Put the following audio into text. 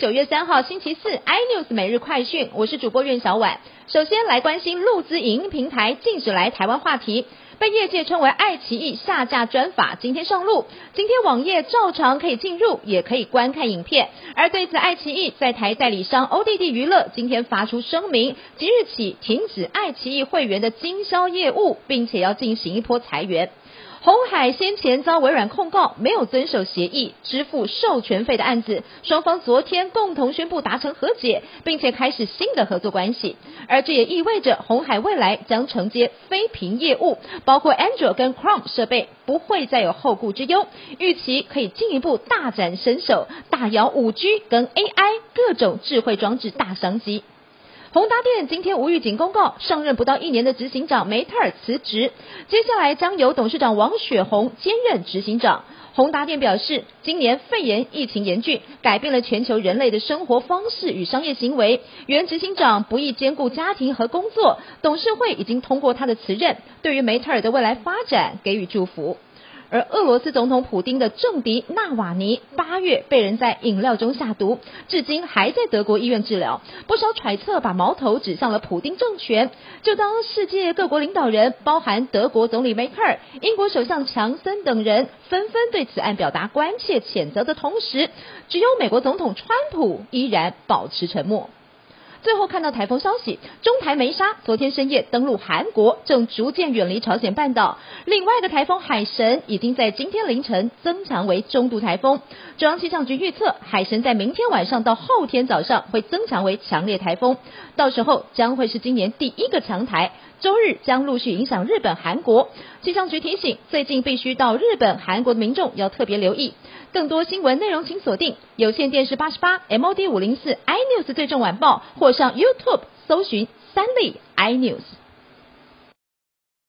九月三号星期四，iNews 每日快讯，我是主播苑小婉。首先来关心陆资影音平台禁止来台湾话题，被业界称为爱奇艺下架专法，今天上路。今天网页照常可以进入，也可以观看影片。而对此，爱奇艺在台代理商 ODD 娱乐今天发出声明，即日起停止爱奇艺会员的经销业务，并且要进行一波裁员。红海先前遭微软控告没有遵守协议支付授权费的案子，双方昨天共同宣布达成和解，并且开始新的合作关系。而这也意味着红海未来将承接非屏业务，包括 Android 跟 Chrome 设备，不会再有后顾之忧，预期可以进一步大展身手，大摇 5G 跟 AI 各种智慧装置大升级。宏达电今天无预警公告，上任不到一年的执行长梅特尔辞职，接下来将由董事长王雪红兼任执行长。宏达电表示，今年肺炎疫情严峻，改变了全球人类的生活方式与商业行为。原执行长不易兼顾家庭和工作，董事会已经通过他的辞任，对于梅特尔的未来发展给予祝福。而俄罗斯总统普京的政敌纳瓦尼八月被人在饮料中下毒，至今还在德国医院治疗。不少揣测把矛头指向了普京政权。就当世界各国领导人，包含德国总理梅克尔、英国首相强森等人纷纷对此案表达关切谴责的同时，只有美国总统川普依然保持沉默。最后看到台风消息，中台梅沙昨天深夜登陆韩国，正逐渐远离朝鲜半岛。另外的台风海神已经在今天凌晨增强为中度台风。中央气象局预测，海神在明天晚上到后天早上会增强为强烈台风，到时候将会是今年第一个强台。周日将陆续影响日本、韩国。气象局提醒，最近必须到日本、韩国的民众要特别留意。更多新闻内容，请锁定有线电视八十八 MOD 五零四 iNews 最正晚报，或上 YouTube 搜寻三立 iNews。